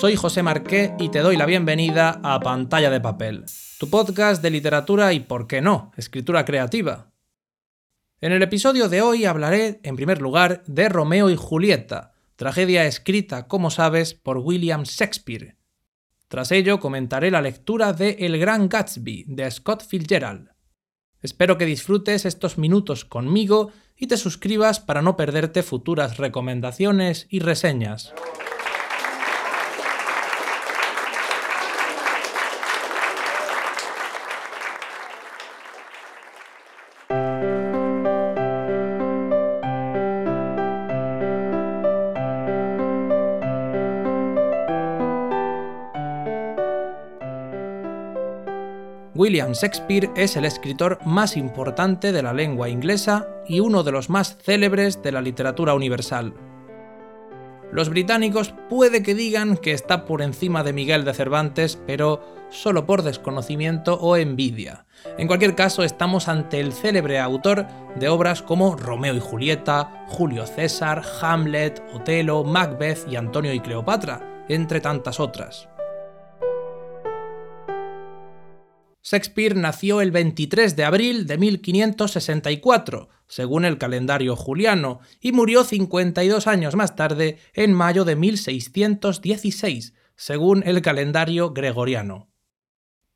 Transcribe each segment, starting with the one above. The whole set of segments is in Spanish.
soy José Marqué y te doy la bienvenida a Pantalla de Papel, tu podcast de literatura y, por qué no, escritura creativa. En el episodio de hoy hablaré, en primer lugar, de Romeo y Julieta, tragedia escrita, como sabes, por William Shakespeare. Tras ello comentaré la lectura de El Gran Gatsby, de Scott Fitzgerald. Espero que disfrutes estos minutos conmigo y te suscribas para no perderte futuras recomendaciones y reseñas. William Shakespeare es el escritor más importante de la lengua inglesa y uno de los más célebres de la literatura universal. Los británicos puede que digan que está por encima de Miguel de Cervantes, pero solo por desconocimiento o envidia. En cualquier caso, estamos ante el célebre autor de obras como Romeo y Julieta, Julio César, Hamlet, Otelo, Macbeth y Antonio y Cleopatra, entre tantas otras. Shakespeare nació el 23 de abril de 1564, según el calendario juliano, y murió 52 años más tarde, en mayo de 1616, según el calendario gregoriano.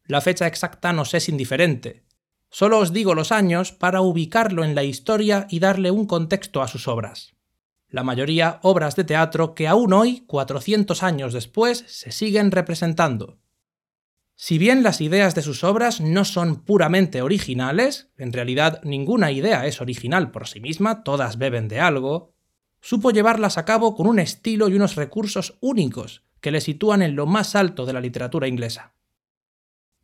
La fecha exacta nos es indiferente. Solo os digo los años para ubicarlo en la historia y darle un contexto a sus obras. La mayoría obras de teatro que aún hoy, 400 años después, se siguen representando. Si bien las ideas de sus obras no son puramente originales, en realidad ninguna idea es original por sí misma, todas beben de algo, supo llevarlas a cabo con un estilo y unos recursos únicos que le sitúan en lo más alto de la literatura inglesa.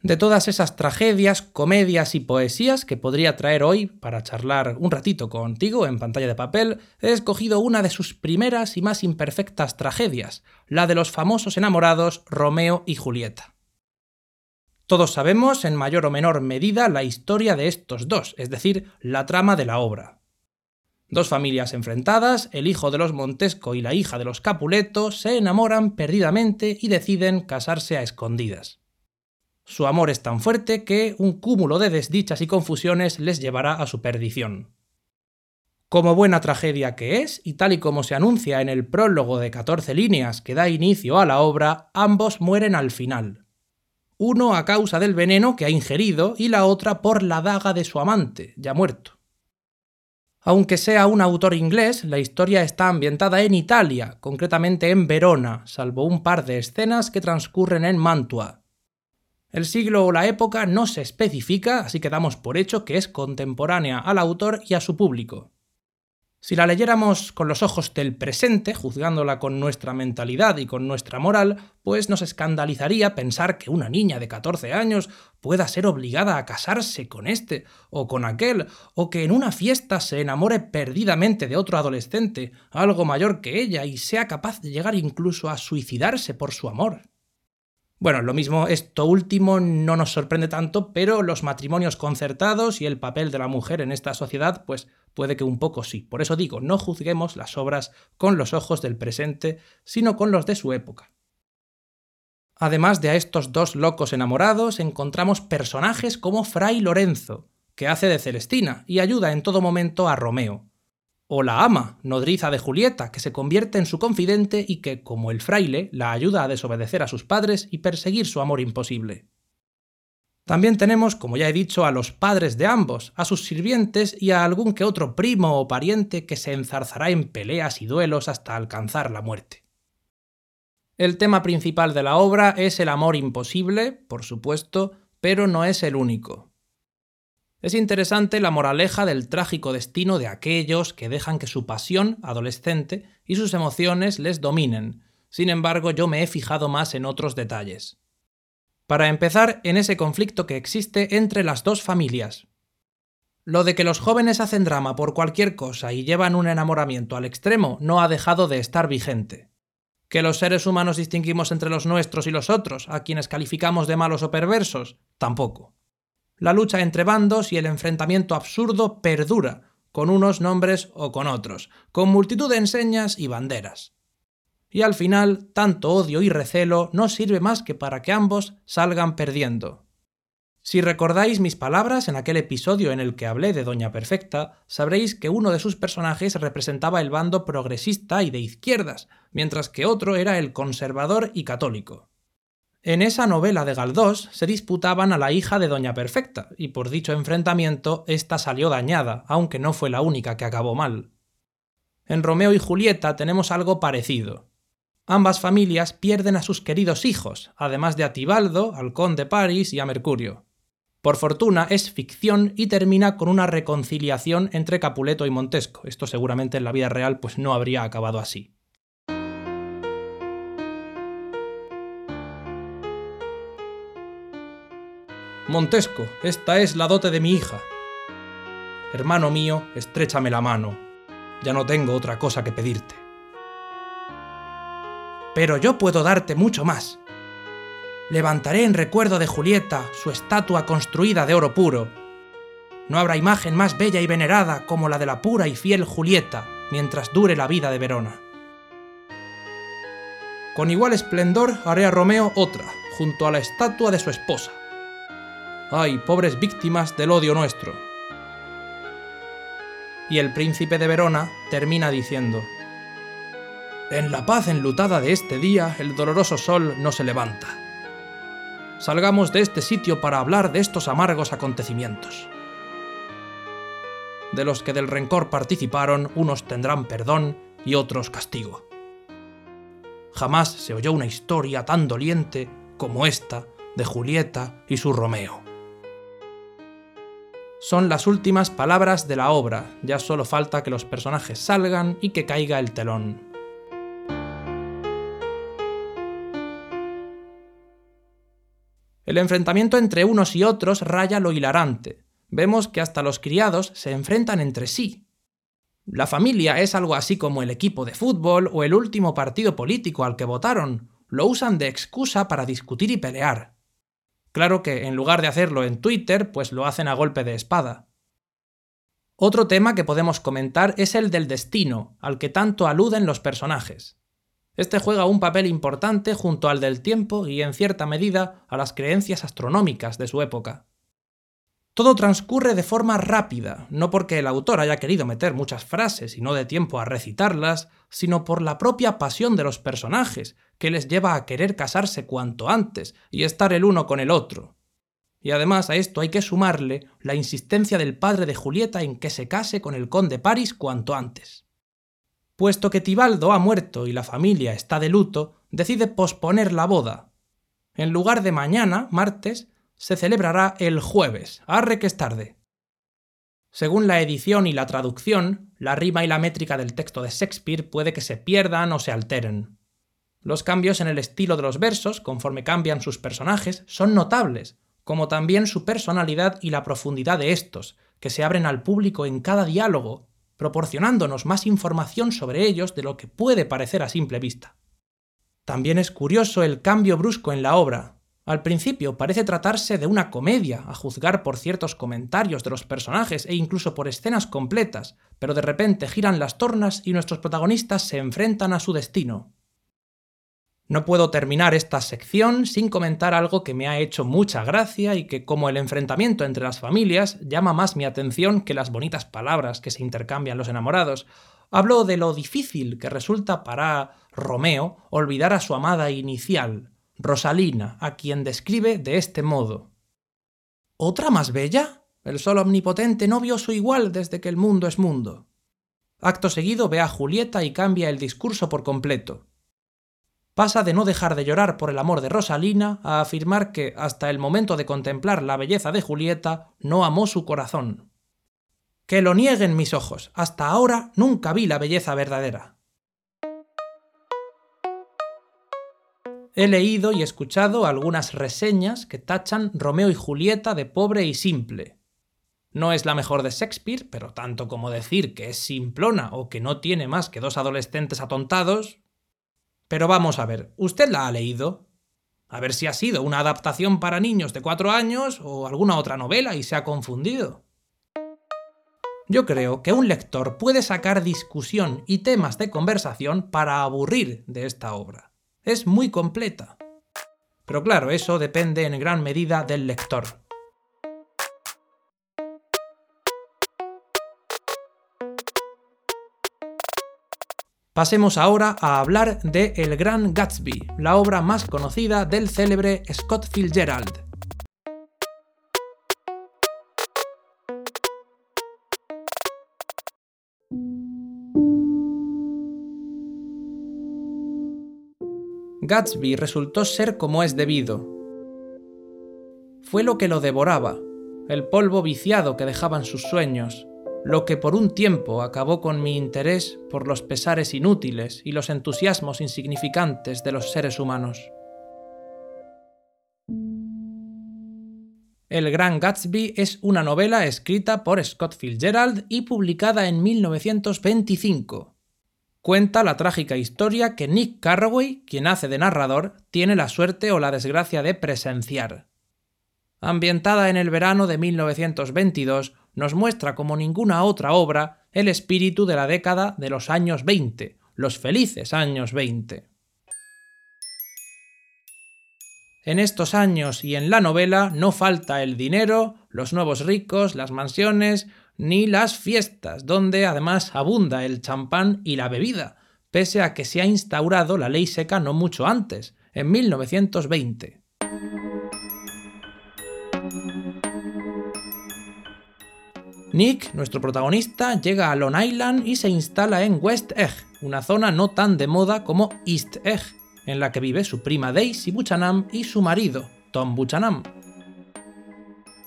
De todas esas tragedias, comedias y poesías que podría traer hoy para charlar un ratito contigo en pantalla de papel, he escogido una de sus primeras y más imperfectas tragedias, la de los famosos enamorados Romeo y Julieta. Todos sabemos, en mayor o menor medida, la historia de estos dos, es decir, la trama de la obra. Dos familias enfrentadas, el hijo de los Montesco y la hija de los Capuleto, se enamoran perdidamente y deciden casarse a escondidas. Su amor es tan fuerte que un cúmulo de desdichas y confusiones les llevará a su perdición. Como buena tragedia que es, y tal y como se anuncia en el prólogo de 14 líneas que da inicio a la obra, ambos mueren al final, uno a causa del veneno que ha ingerido y la otra por la daga de su amante, ya muerto. Aunque sea un autor inglés, la historia está ambientada en Italia, concretamente en Verona, salvo un par de escenas que transcurren en Mantua. El siglo o la época no se especifica, así que damos por hecho que es contemporánea al autor y a su público. Si la leyéramos con los ojos del presente, juzgándola con nuestra mentalidad y con nuestra moral, pues nos escandalizaría pensar que una niña de 14 años pueda ser obligada a casarse con este o con aquel, o que en una fiesta se enamore perdidamente de otro adolescente, algo mayor que ella, y sea capaz de llegar incluso a suicidarse por su amor. Bueno, lo mismo, esto último no nos sorprende tanto, pero los matrimonios concertados y el papel de la mujer en esta sociedad, pues puede que un poco sí. Por eso digo, no juzguemos las obras con los ojos del presente, sino con los de su época. Además de a estos dos locos enamorados, encontramos personajes como Fray Lorenzo, que hace de Celestina y ayuda en todo momento a Romeo, o la ama, nodriza de Julieta, que se convierte en su confidente y que, como el fraile, la ayuda a desobedecer a sus padres y perseguir su amor imposible. También tenemos, como ya he dicho, a los padres de ambos, a sus sirvientes y a algún que otro primo o pariente que se enzarzará en peleas y duelos hasta alcanzar la muerte. El tema principal de la obra es el amor imposible, por supuesto, pero no es el único. Es interesante la moraleja del trágico destino de aquellos que dejan que su pasión adolescente y sus emociones les dominen. Sin embargo, yo me he fijado más en otros detalles. Para empezar, en ese conflicto que existe entre las dos familias. Lo de que los jóvenes hacen drama por cualquier cosa y llevan un enamoramiento al extremo no ha dejado de estar vigente. Que los seres humanos distinguimos entre los nuestros y los otros, a quienes calificamos de malos o perversos, tampoco la lucha entre bandos y el enfrentamiento absurdo perdura, con unos nombres o con otros, con multitud de enseñas y banderas. Y al final tanto odio y recelo no sirve más que para que ambos salgan perdiendo. Si recordáis mis palabras en aquel episodio en el que hablé de Doña Perfecta, sabréis que uno de sus personajes representaba el bando progresista y de izquierdas, mientras que otro era el conservador y católico. En esa novela de Galdós se disputaban a la hija de Doña Perfecta, y por dicho enfrentamiento ésta salió dañada, aunque no fue la única que acabó mal. En Romeo y Julieta tenemos algo parecido. Ambas familias pierden a sus queridos hijos, además de a Tibaldo, al conde Paris y a Mercurio. Por fortuna es ficción y termina con una reconciliación entre Capuleto y Montesco. Esto seguramente en la vida real pues no habría acabado así. Montesco, esta es la dote de mi hija. Hermano mío, estrechame la mano. Ya no tengo otra cosa que pedirte pero yo puedo darte mucho más. Levantaré en recuerdo de Julieta su estatua construida de oro puro. No habrá imagen más bella y venerada como la de la pura y fiel Julieta mientras dure la vida de Verona. Con igual esplendor haré a Romeo otra, junto a la estatua de su esposa. ¡Ay, pobres víctimas del odio nuestro! Y el príncipe de Verona termina diciendo, en la paz enlutada de este día el doloroso sol no se levanta. Salgamos de este sitio para hablar de estos amargos acontecimientos. De los que del rencor participaron, unos tendrán perdón y otros castigo. Jamás se oyó una historia tan doliente como esta de Julieta y su Romeo. Son las últimas palabras de la obra, ya solo falta que los personajes salgan y que caiga el telón. El enfrentamiento entre unos y otros raya lo hilarante. Vemos que hasta los criados se enfrentan entre sí. La familia es algo así como el equipo de fútbol o el último partido político al que votaron. Lo usan de excusa para discutir y pelear. Claro que en lugar de hacerlo en Twitter, pues lo hacen a golpe de espada. Otro tema que podemos comentar es el del destino, al que tanto aluden los personajes. Este juega un papel importante junto al del tiempo y en cierta medida a las creencias astronómicas de su época. Todo transcurre de forma rápida, no porque el autor haya querido meter muchas frases y no de tiempo a recitarlas, sino por la propia pasión de los personajes, que les lleva a querer casarse cuanto antes y estar el uno con el otro. Y además a esto hay que sumarle la insistencia del padre de Julieta en que se case con el conde Paris cuanto antes. Puesto que Tibaldo ha muerto y la familia está de luto, decide posponer la boda. En lugar de mañana, martes, se celebrará el jueves, arre que es tarde. Según la edición y la traducción, la rima y la métrica del texto de Shakespeare puede que se pierdan o se alteren. Los cambios en el estilo de los versos, conforme cambian sus personajes, son notables, como también su personalidad y la profundidad de estos, que se abren al público en cada diálogo proporcionándonos más información sobre ellos de lo que puede parecer a simple vista. También es curioso el cambio brusco en la obra. Al principio parece tratarse de una comedia, a juzgar por ciertos comentarios de los personajes e incluso por escenas completas, pero de repente giran las tornas y nuestros protagonistas se enfrentan a su destino. No puedo terminar esta sección sin comentar algo que me ha hecho mucha gracia y que, como el enfrentamiento entre las familias, llama más mi atención que las bonitas palabras que se intercambian los enamorados. Hablo de lo difícil que resulta para Romeo olvidar a su amada inicial, Rosalina, a quien describe de este modo. ¿Otra más bella? El sol omnipotente no vio su igual desde que el mundo es mundo. Acto seguido ve a Julieta y cambia el discurso por completo pasa de no dejar de llorar por el amor de Rosalina a afirmar que, hasta el momento de contemplar la belleza de Julieta, no amó su corazón. Que lo nieguen mis ojos, hasta ahora nunca vi la belleza verdadera. He leído y escuchado algunas reseñas que tachan Romeo y Julieta de pobre y simple. No es la mejor de Shakespeare, pero tanto como decir que es simplona o que no tiene más que dos adolescentes atontados, pero vamos a ver, ¿usted la ha leído? A ver si ha sido una adaptación para niños de cuatro años o alguna otra novela y se ha confundido. Yo creo que un lector puede sacar discusión y temas de conversación para aburrir de esta obra. Es muy completa. Pero claro, eso depende en gran medida del lector. Pasemos ahora a hablar de El Gran Gatsby, la obra más conocida del célebre Scott Fitzgerald. Gatsby resultó ser como es debido. Fue lo que lo devoraba, el polvo viciado que dejaban sus sueños, lo que por un tiempo acabó con mi interés por los pesares inútiles y los entusiasmos insignificantes de los seres humanos. El Gran Gatsby es una novela escrita por Scott Fitzgerald y publicada en 1925. Cuenta la trágica historia que Nick Carraway, quien hace de narrador, tiene la suerte o la desgracia de presenciar. Ambientada en el verano de 1922, nos muestra como ninguna otra obra el espíritu de la década de los años 20, los felices años 20. En estos años y en la novela no falta el dinero, los nuevos ricos, las mansiones, ni las fiestas, donde además abunda el champán y la bebida, pese a que se ha instaurado la ley seca no mucho antes, en 1920. Nick, nuestro protagonista, llega a Long Island y se instala en West Egg, una zona no tan de moda como East Egg, en la que vive su prima Daisy Buchanan y su marido, Tom Buchanan.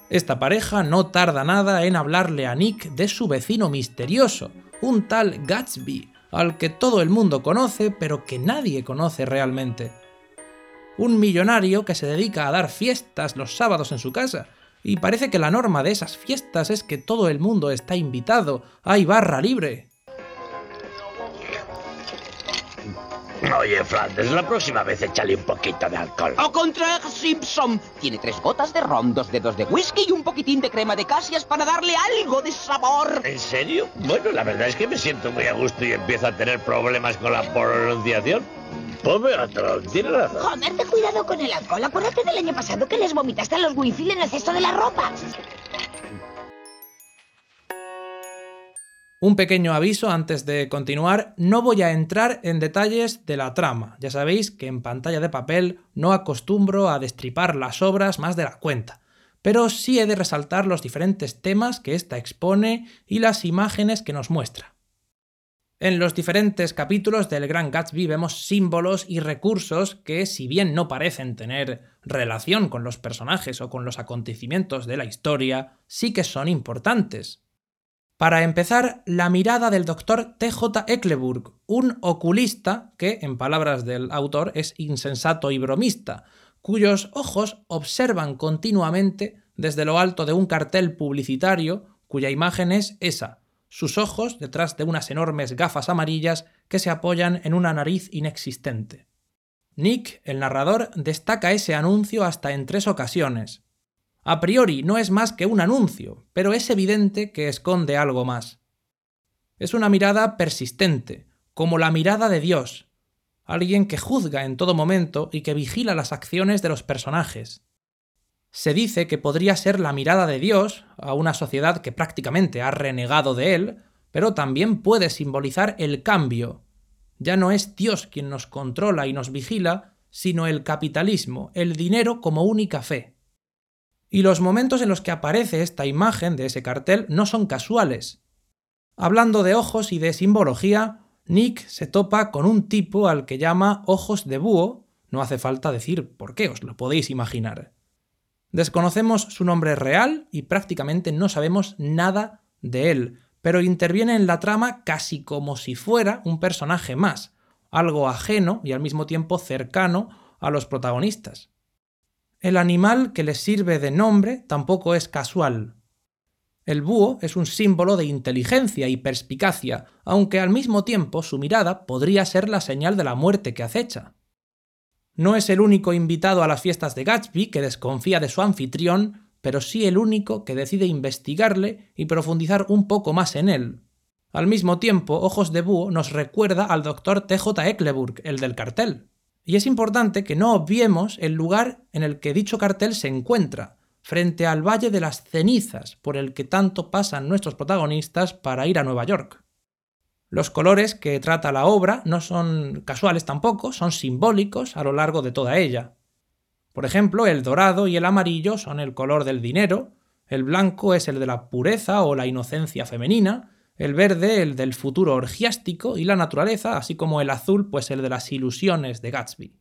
Esta pareja no tarda nada en hablarle a Nick de su vecino misterioso, un tal Gatsby, al que todo el mundo conoce pero que nadie conoce realmente. Un millonario que se dedica a dar fiestas los sábados en su casa y parece que la norma de esas fiestas es que todo el mundo está invitado, hay barra libre. Oye, Flanders, la próxima vez échale un poquito de alcohol. ¡O contra Simpson! Tiene tres gotas de ron, dos dedos de whisky y un poquitín de crema de casias para darle algo de sabor. ¿En serio? Bueno, la verdad es que me siento muy a gusto y empiezo a tener problemas con la pronunciación. Pobre otro, tiene razón. Joder, ten cuidado con el alcohol. Acuérdate del año pasado que les vomitaste a los Winfield en el cesto de la ropa. Un pequeño aviso antes de continuar, no voy a entrar en detalles de la trama. Ya sabéis que en pantalla de papel no acostumbro a destripar las obras más de la cuenta, pero sí he de resaltar los diferentes temas que ésta expone y las imágenes que nos muestra. En los diferentes capítulos del Gran Gatsby vemos símbolos y recursos que, si bien no parecen tener relación con los personajes o con los acontecimientos de la historia, sí que son importantes. Para empezar, la mirada del doctor T.J. Eckleburg, un oculista que, en palabras del autor, es insensato y bromista, cuyos ojos observan continuamente desde lo alto de un cartel publicitario cuya imagen es esa, sus ojos detrás de unas enormes gafas amarillas que se apoyan en una nariz inexistente. Nick, el narrador, destaca ese anuncio hasta en tres ocasiones. A priori no es más que un anuncio, pero es evidente que esconde algo más. Es una mirada persistente, como la mirada de Dios, alguien que juzga en todo momento y que vigila las acciones de los personajes se dice que podría ser la mirada de Dios a una sociedad que prácticamente ha renegado de él, pero también puede simbolizar el cambio. Ya no es Dios quien nos controla y nos vigila, sino el capitalismo, el dinero como única fe. Y los momentos en los que aparece esta imagen de ese cartel no son casuales. Hablando de ojos y de simbología, Nick se topa con un tipo al que llama ojos de búho, no hace falta decir por qué, os lo podéis imaginar. Desconocemos su nombre real y prácticamente no sabemos nada de él, pero interviene en la trama casi como si fuera un personaje más, algo ajeno y al mismo tiempo cercano a los protagonistas. El animal que les sirve de nombre tampoco es casual. El búho es un símbolo de inteligencia y perspicacia, aunque al mismo tiempo su mirada podría ser la señal de la muerte que acecha. No es el único invitado a las fiestas de Gatsby que desconfía de su anfitrión, pero sí el único que decide investigarle y profundizar un poco más en él. Al mismo tiempo, Ojos de Búho nos recuerda al doctor T.J. Eckleburg, el del cartel. Y es importante que no obviemos el lugar en el que dicho cartel se encuentra, frente al Valle de las Cenizas, por el que tanto pasan nuestros protagonistas para ir a Nueva York. Los colores que trata la obra no son casuales tampoco, son simbólicos a lo largo de toda ella. Por ejemplo, el dorado y el amarillo son el color del dinero, el blanco es el de la pureza o la inocencia femenina, el verde el del futuro orgiástico y la naturaleza, así como el azul pues el de las ilusiones de Gatsby.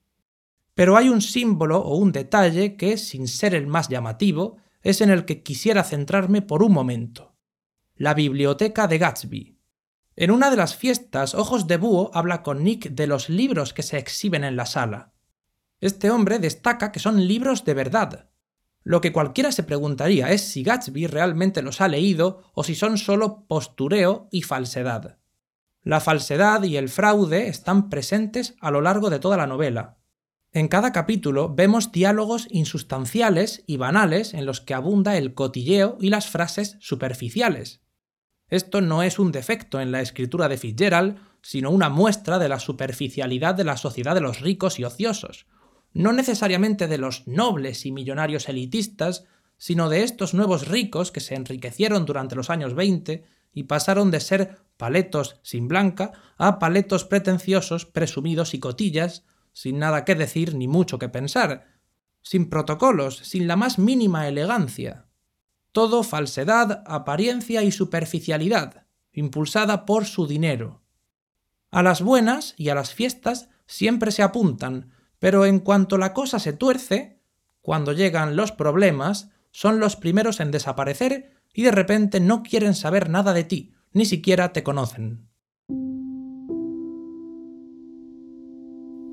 Pero hay un símbolo o un detalle que, sin ser el más llamativo, es en el que quisiera centrarme por un momento. La biblioteca de Gatsby. En una de las fiestas, Ojos de Búho habla con Nick de los libros que se exhiben en la sala. Este hombre destaca que son libros de verdad, lo que cualquiera se preguntaría es si Gatsby realmente los ha leído o si son solo postureo y falsedad. La falsedad y el fraude están presentes a lo largo de toda la novela. En cada capítulo vemos diálogos insustanciales y banales en los que abunda el cotilleo y las frases superficiales. Esto no es un defecto en la escritura de Fitzgerald, sino una muestra de la superficialidad de la sociedad de los ricos y ociosos, no necesariamente de los nobles y millonarios elitistas, sino de estos nuevos ricos que se enriquecieron durante los años 20 y pasaron de ser paletos sin blanca a paletos pretenciosos, presumidos y cotillas, sin nada que decir ni mucho que pensar, sin protocolos, sin la más mínima elegancia. Todo falsedad, apariencia y superficialidad, impulsada por su dinero. A las buenas y a las fiestas siempre se apuntan, pero en cuanto la cosa se tuerce, cuando llegan los problemas, son los primeros en desaparecer y de repente no quieren saber nada de ti, ni siquiera te conocen.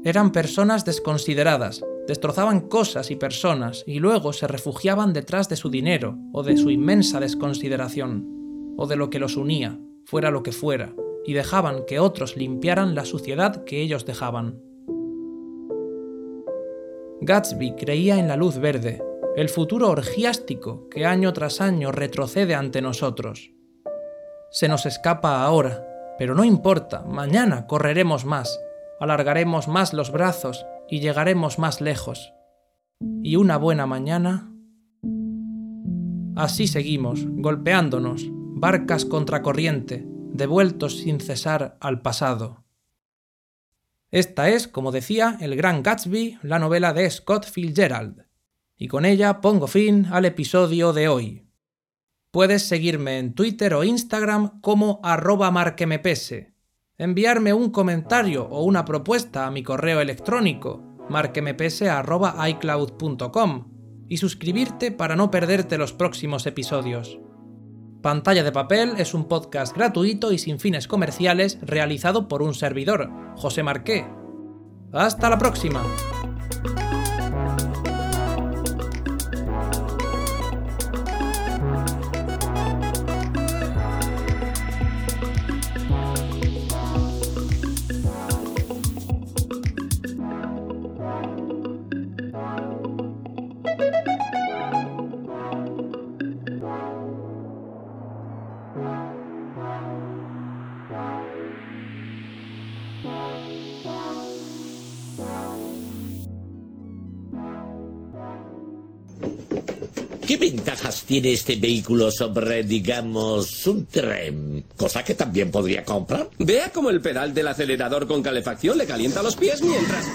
Eran personas desconsideradas, destrozaban cosas y personas y luego se refugiaban detrás de su dinero o de su inmensa desconsideración, o de lo que los unía, fuera lo que fuera, y dejaban que otros limpiaran la suciedad que ellos dejaban. Gatsby creía en la luz verde, el futuro orgiástico que año tras año retrocede ante nosotros. Se nos escapa ahora, pero no importa, mañana correremos más, alargaremos más los brazos y llegaremos más lejos. Y una buena mañana... Así seguimos, golpeándonos, barcas contra corriente, devueltos sin cesar al pasado. Esta es, como decía, El Gran Gatsby, la novela de Scott Fitzgerald. Y con ella pongo fin al episodio de hoy. Puedes seguirme en Twitter o Instagram como arroba marquemepese, enviarme un comentario o una propuesta a mi correo electrónico marquemepese.icloud.com y suscribirte para no perderte los próximos episodios. Pantalla de Papel es un podcast gratuito y sin fines comerciales realizado por un servidor, José Marqué. Hasta la próxima. Ventajas tiene este vehículo sobre, digamos, un tren? Cosa que también podría comprar. Vea cómo el pedal del acelerador con calefacción le calienta los pies mientras...